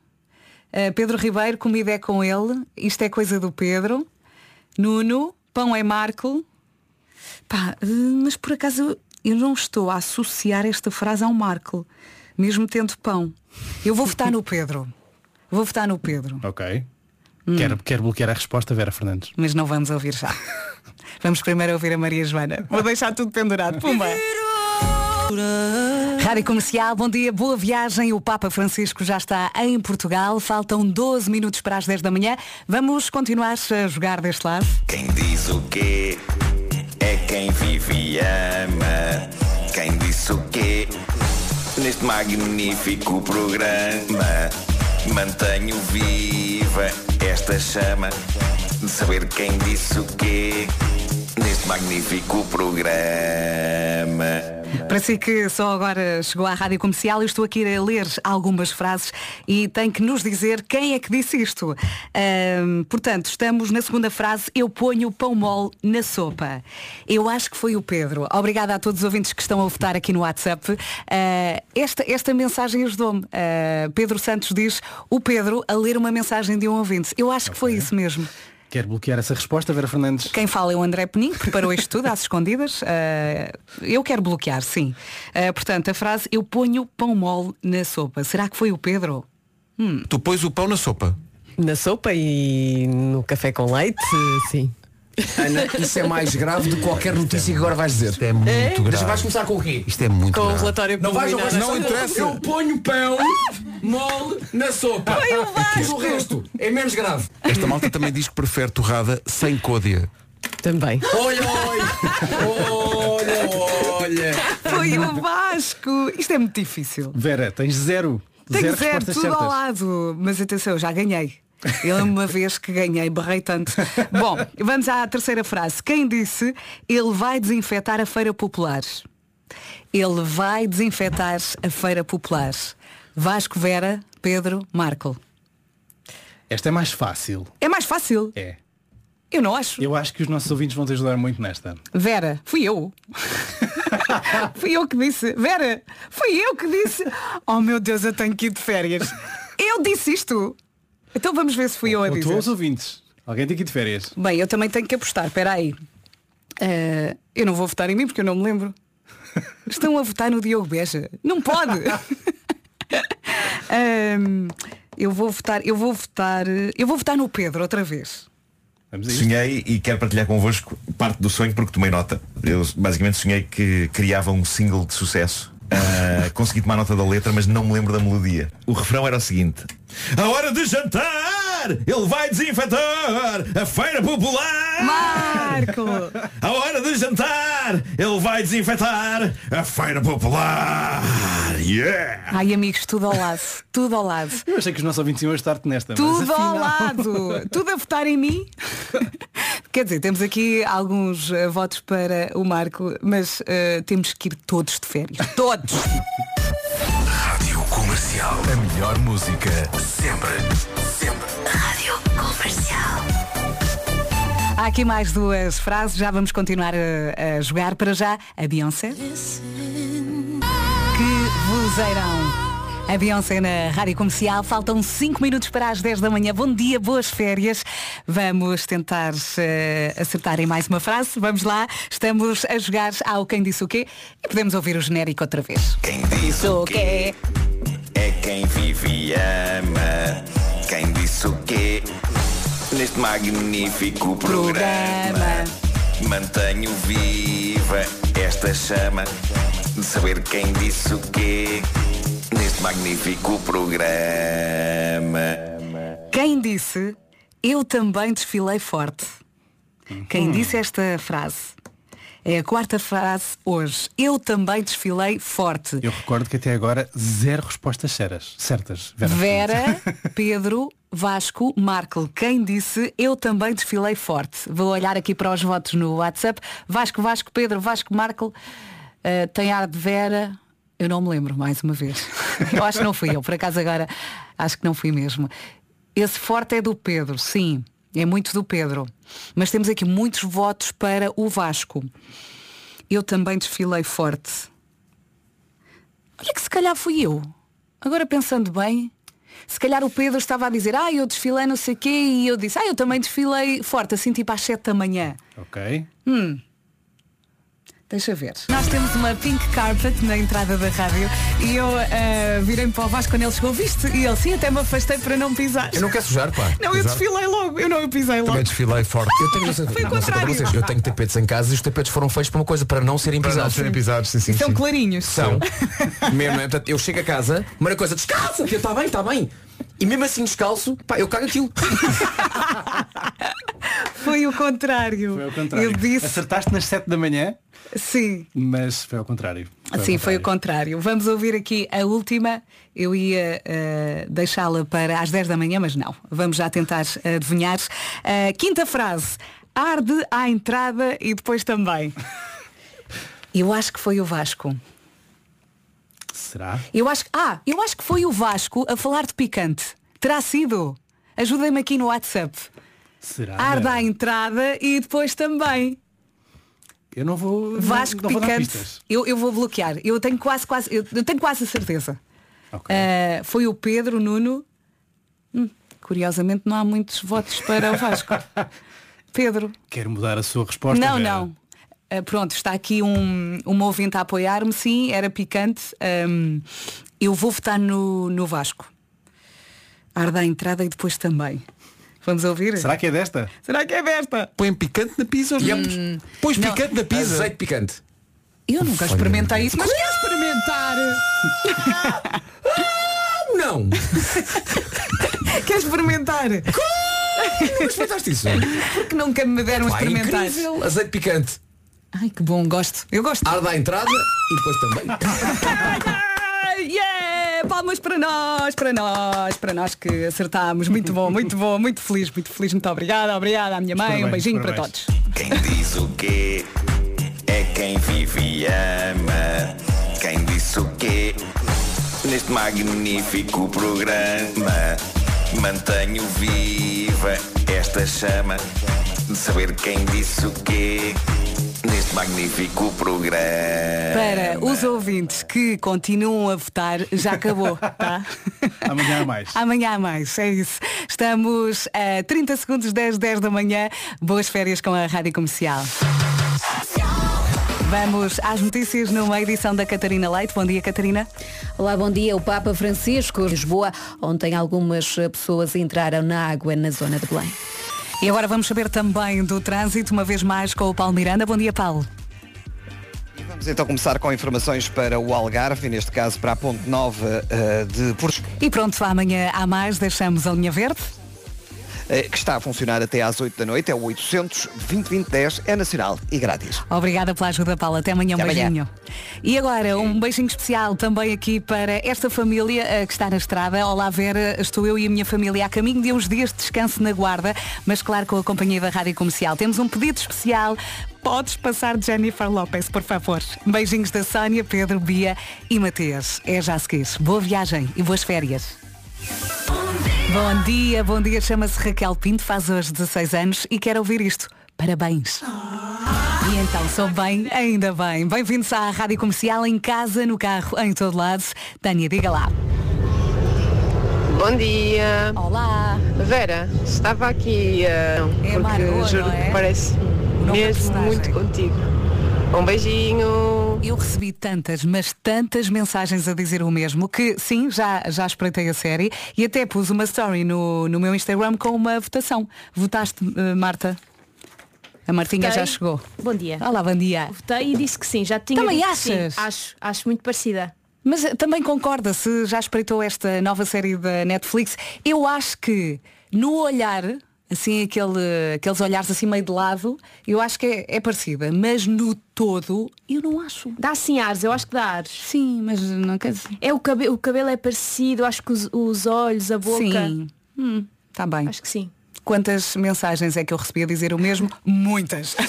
eh, Pedro Ribeiro, comida é com ele, isto é coisa do Pedro, Nuno, pão é Marco. Pá, eh, mas por acaso eu, eu não estou a associar esta frase ao Marco, mesmo tendo pão. Eu vou votar no Pedro. Vou votar no Pedro, Ok. Hum. Quero, quero bloquear a resposta, Vera Fernandes. mas não vamos ouvir já. Vamos primeiro ouvir a Maria Joana. Vou deixar tudo pendurado. Pumba! Rádio Comercial, bom dia, boa viagem. O Papa Francisco já está em Portugal. Faltam 12 minutos para as 10 da manhã. Vamos continuar a jogar deste lado. Quem diz o quê é quem vive e ama. Quem disse o quê neste magnífico programa. Mantenho viva esta chama de saber quem disse o quê neste magnífico programa. Para si que só agora chegou à Rádio Comercial, eu estou aqui a ler algumas frases e tem que nos dizer quem é que disse isto. Ahm, portanto, estamos na segunda frase, eu ponho o pão mole na sopa. Eu acho que foi o Pedro. Obrigada a todos os ouvintes que estão a votar aqui no WhatsApp. Ah, esta, esta mensagem ajudou-me. Ah, Pedro Santos diz, o Pedro a ler uma mensagem de um ouvinte. Eu acho que foi isso mesmo. Quero bloquear essa resposta, Vera Fernandes. Quem fala é o André Penin, que preparou isto tudo às escondidas. Uh, eu quero bloquear, sim. Uh, portanto, a frase eu ponho pão mole na sopa. Será que foi o Pedro? Hum. Tu pões o pão na sopa. Na sopa e no café com leite, sim. Ana, isso é mais grave do que qualquer notícia que agora vais dizer. Isto é muito Deixa, grave. vais começar com o quê? Isto é muito Com o grave. relatório Não vais, não vais, não interessa. Eu ponho pão mole na sopa. Foi o Mas o resto é menos grave. Esta malta também diz que prefere torrada sem côdea. Também. Olha, olha, olha. Foi o Vasco. Isto é muito difícil. Vera, tens zero. Tenho zero zero, respostas tudo ao certas. lado. Mas atenção, já ganhei. Eu uma vez que ganhei, barrei tanto. Bom, vamos à terceira frase. Quem disse ele vai desinfetar a feira popular? Ele vai desinfetar a feira popular. Vasco Vera, Pedro, Marco. Esta é mais fácil. É mais fácil. É. Eu não acho. Eu acho que os nossos ouvintes vão te ajudar muito nesta. Vera, fui eu. fui eu que disse. Vera, fui eu que disse. Oh meu Deus, eu tenho que ir de férias. Eu disse isto. Então vamos ver se fui eu a Ou tu dizer. ou os ouvintes. Alguém tem que ir de férias. Bem, eu também tenho que apostar, espera aí. Eh, eu não vou votar em mim porque eu não me lembro. Estão a votar no Diogo Beja. Não pode. Ahm, eu vou votar, eu vou votar, eu vou votar no Pedro outra vez. Sonhei e quero partilhar convosco parte do sonho porque tomei nota. Eu basicamente sonhei que criava um single de sucesso Ah, consegui tomar nota da letra, mas não me lembro da melodia. O refrão era o seguinte. A hora de jantar, ele vai desinfetar a feira popular. Marco! A hora de jantar, ele vai desinfetar a feira popular. Yeah! Ai amigos, tudo ao lado. Tudo ao lado. Eu achei que os nossos ouvintes iam estar nesta. mas Tudo ao lado. Tudo a votar em mim. Quer dizer, temos aqui alguns eh, votos para o Marco, mas eh, temos que ir todos de férias. Todos. Comercial. A melhor música sempre. Sempre. Rádio Comercial. Há aqui mais duas frases, já vamos continuar a, a jogar para já. A Beyoncé. Que vozeirão. A Beyoncé na Rádio Comercial. Faltam 5 minutos para as 10 da manhã. Bom dia, boas férias. Vamos tentar eh, acertar em mais uma frase. Vamos lá. Estamos a jogar ao Quem Disse o Quê e podemos ouvir o genérico outra vez. Quem diz o quê? É quem vive e ama. Quem disse o quê? Neste magnífico programa. Mantenho viva esta chama de saber quem disse o quê. Neste magnífico programa. Quem disse eu também desfilei forte? Quem disse esta frase? É a quarta frase hoje. Eu também desfilei forte. Eu recordo que até agora zero respostas certas. Certas. Vera. Vera, Pedro, Vasco, Marco. Quem disse eu também desfilei forte? Vou olhar aqui para os votos no WhatsApp. Vasco, Vasco, Pedro, Vasco, Marco. Uh, tem ar de Vera. Eu não me lembro, mais uma vez. eu acho que não fui eu, por acaso agora acho que não fui mesmo. Esse forte é do Pedro, sim. É muito do Pedro. Mas temos aqui muitos votos para o Vasco. Eu também desfilei forte. Olha que se calhar fui eu. Agora pensando bem, se calhar o Pedro estava a dizer, ah, eu desfilei não sei o quê, e eu disse, ah, eu também desfilei forte, assim tipo às 7 da manhã. Ok. Hum. Deixa ver. Nós temos uma pink carpet na entrada da rádio e eu eh, virei-me para o Vasco quando ele chegou, viste? E ele sim, até me afastei para não pisar. Eu não quero sujar, pá. Não, eu Exato. desfilei logo. Eu não, eu pisei logo. Também desfilei forte. Eu tenho, não sei, Foi não sei para contrário. vocês, eu tenho tapetes em casa e os tapetes foram feitos para uma coisa, para não serem Para não pisados. serem pisados, sim, sim. São sim. clarinhos. São. mesmo, é? Portanto, eu chego a casa, primeira coisa, descalça, que está bem, está bem. E mesmo assim descalço, pá, eu cago aquilo. Foi o contrário. Foi ao contrário. Eu disse. Acertaste nas 7 da manhã, Sim. mas foi ao contrário. Foi ao Sim, foi o contrário. contrário. Vamos ouvir aqui a última. Eu ia eh, deixá-la para às 10 da manhã, mas não. Vamos já tentar adivinhar. Eh, quinta frase. Arde à entrada e depois também. Eu acho que foi o Vasco. Será? Eu acho, ah, eu acho que foi o Vasco a falar de picante. Terá sido. Ajudem-me aqui no WhatsApp. Será? Arde à entrada e depois também. Eu não vou. Vasco não, não vou picante. pistas. Eu, eu vou bloquear. Eu tenho quase, quase, eu, eu tenho quase a certeza. Uh, foi o Pedro Nuno. Hum, curiosamente não há muitos votos para o Vasco. Pedro. Quero mudar a sua resposta. não, Vera. não. Uh, pronto, está aqui um, um ouvinte a apoiar-me, sim, era picante. Um, eu vou votar no, no Vasco. Arda a entrada e depois também. Vamos ouvir? Será que é desta? Será que é desta? Põe picante na pizza. Hum, Pões não. picante na pizza. Azeite picante. Eu nunca experimentei isso, mas quero experimentar. Não. Quer experimentar? Como experimentaste isso? Porque nunca me deram Pá, experimentar. incrível. Azeite picante. Ai, que bom, gosto. Eu gosto. Arda à entrada e depois também. Yeah! Palmas para nós, para nós, para nós que acertámos. Muito bom, muito bom, muito feliz, muito feliz. Muito obrigada, obrigada à minha mãe. Parabéns, um beijinho para parabéns. todos. Quem diz o quê? É quem vive e ama. Quem disse o quê? Neste magnífico programa. Mantenho viva esta chama de saber quem disse o quê. Neste magnífico programa. Para os ouvintes que continuam a votar, já acabou, tá? Amanhã há mais. Amanhã há mais, é isso. Estamos a 30 segundos das 10 da manhã. Boas férias com a Rádio Comercial. Vamos às notícias numa edição da Catarina Leite. Bom dia, Catarina. Olá, bom dia. O Papa Francisco, Lisboa. Ontem algumas pessoas entraram na água na zona de Belém. E agora vamos saber também do trânsito, uma vez mais com o Paulo Miranda. Bom dia, Paulo. Vamos então começar com informações para o Algarve, neste caso para a Ponte Nova eh, de Porto. E pronto, amanhã há mais, deixamos a linha verde. Eh, que está a funcionar até às 8 da noite, é o 800 2010 é nacional e grátis. Obrigada pela ajuda, Paula. Até amanhã, um Até amanhã. beijinho. E agora, um beijinho especial também aqui para esta família eh, que está na estrada. Olá, Vera. Estou eu e a minha família a caminho de uns dias de descanso na Guarda, mas claro, com a companhia da Rádio Comercial. Temos um pedido especial. Podes passar Jennifer Lopez, por favor. Beijinhos da Sónia, Pedro, Bia e Matias. É já a seguir. Boa viagem e boas férias. Bom dia, bom dia. Chama-se Raquel Pinto, faz hoje 16 anos e quer ouvir isto. Parabéns. E então, sou bem, ainda bem. Bem-vindos à Rádio Comercial, em casa, no carro, em todo lado. Tânia, diga lá. Bom dia. Olá. Vera, estava aqui eh, porque Margot, juro não é? que parece mesmo muito contigo. Um beijinho. Eu recebi tantas, mas tantas mensagens a dizer o mesmo que sim, já, já espreitei a série e até pus uma story no, no meu Instagram com uma votação. Votaste, eh, Marta? A Martinha Votei. já chegou. Bom dia. Olá, bom dia. Votei e disse que sim, já tinha Também que sim. achas? Acho, acho muito parecida. Mas eh, também concorda se já espreitou esta nova série da Netflix. Eu acho que no olhar, assim aquele, aqueles olhares assim meio de lado, eu acho que é, é parecida. Mas no todo, eu não acho. Dá sim ares, eu acho que dá ares. Sim, mas não quer dizer. É o cabelo, o cabelo é parecido, acho que os, os olhos, a boca. Sim. Hum, tá bem. Acho que sim. Quantas mensagens é que eu recebi a dizer o mesmo? Muitas.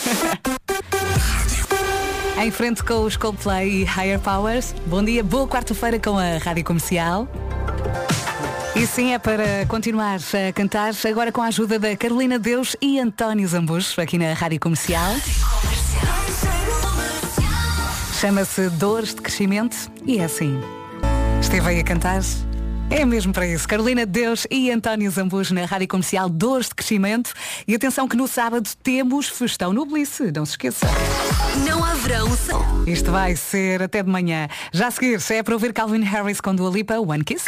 em frente com os Coldplay e Higher Powers. Bom dia, boa quarta-feira com a Rádio Comercial. E sim, é para continuar a cantar, agora com a ajuda da Carolina Deus e António Zambujo, aqui na Rádio Comercial. Chama-se Dores de Crescimento e é assim. Esteve aí a cantar? É mesmo para isso. Carolina Deus e António Zambujo na Rádio Comercial Dores de Crescimento. E atenção que no sábado temos Festão no Blice, não se esqueça. Não há verão. Isto vai ser até de manhã. Já a seguir, se é para ouvir Calvin Harris com Dua Lipa, One Kiss.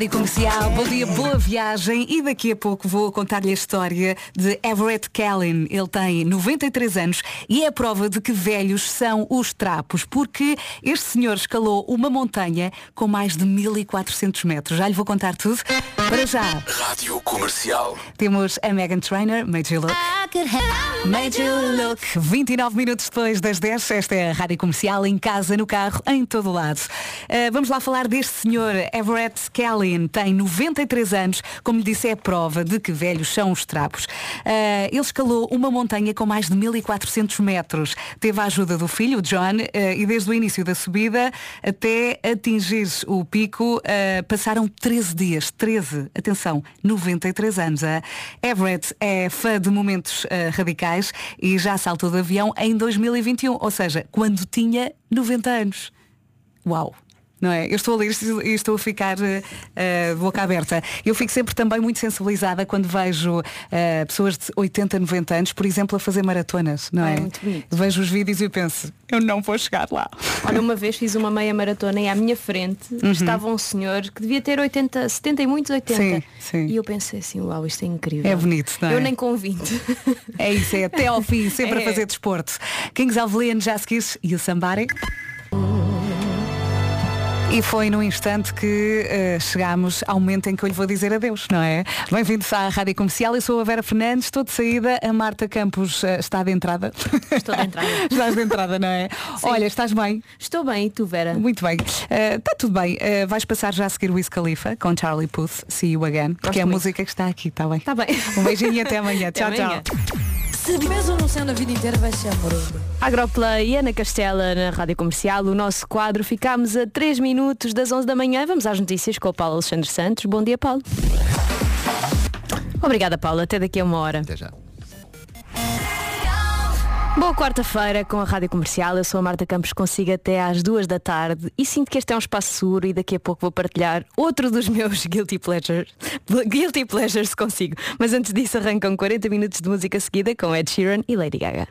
Rádio Comercial, bom dia, boa viagem e daqui a pouco vou contar-lhe a história de Everett Kellin. Ele tem 93 anos e é a prova de que velhos são os trapos, porque este senhor escalou uma montanha com mais de 1400 metros. Já lhe vou contar tudo. Para já, Rádio Comercial. temos a Megan Trainer, Made You Look. Made You Look. 29 minutos depois das 10, esta é a Rádio Comercial, em casa, no carro, em todo lado. Uh, vamos lá falar deste senhor, Everett Kellin, tem 93 anos, como lhe disse, é prova de que velhos são os trapos. Uh, ele escalou uma montanha com mais de 1400 metros. Teve a ajuda do filho, John, uh, e desde o início da subida até atingir o pico, uh, passaram 13 dias. 13, atenção, 93 anos. Everett é fã de momentos radicais e já saltou de avião em 2021, ou seja, quando tinha 90 anos. Uau! Não é? Eu estou a ler isto e estou a ficar de boca aberta. Eu fico sempre também muito sensibilizada quando vejo eh, pessoas de 80, 90 anos, por exemplo, a fazer maratonas, não é? é muito bonito. Vejo os vídeos e penso, eu não vou chegar lá. Olha, uma vez fiz uma meia maratona e à minha frente Uhum. estava um senhor que devia ter 80, 70 e muitos 80. Sim, sim. E eu pensei assim, uau, isto é incrível. É bonito, não é? Eu nem com 20. É isso, é até ao fim, sempre a É. fazer desporto. Kings of Leon, já seguis e o Somebody. E foi num instante que eh, chegámos ao momento em que eu lhe vou dizer adeus, não é? Bem-vindos à Rádio Comercial, eu sou a Vera Fernandes, estou de saída, a Marta Campos eh, está de entrada. Estou de entrada. Estás de entrada, não é? Olha, estás bem? Estou bem, e tu, Vera? Muito bem. Eh, Está tudo bem. Vais passar já a seguir o Wiz Khalifa com Charlie Puth, See You Again, porque é a muito. música que está aqui, está bem? Está bem. Um beijinho e até amanhã. Até tchau, amanhã. tchau. Se mesmo não sendo a vida inteira vai ser amoroso. Agroplay, Ana Castela na Rádio Comercial, o nosso quadro. Ficámos a 3 minutos das 11 da manhã. Vamos às notícias com o Paulo Alexandre Santos. Bom dia, Paulo. Obrigada, Paulo. Até daqui a uma hora. Até já. Boa quarta-feira com a Rádio Comercial. Eu sou a Marta Campos, consigo até às duas da tarde e sinto que este é um espaço seguro e daqui a pouco vou partilhar outro dos meus guilty pleasures. Guilty pleasures consigo. Mas antes disso arrancam 40 minutos de música seguida com Ed Sheeran e Lady Gaga.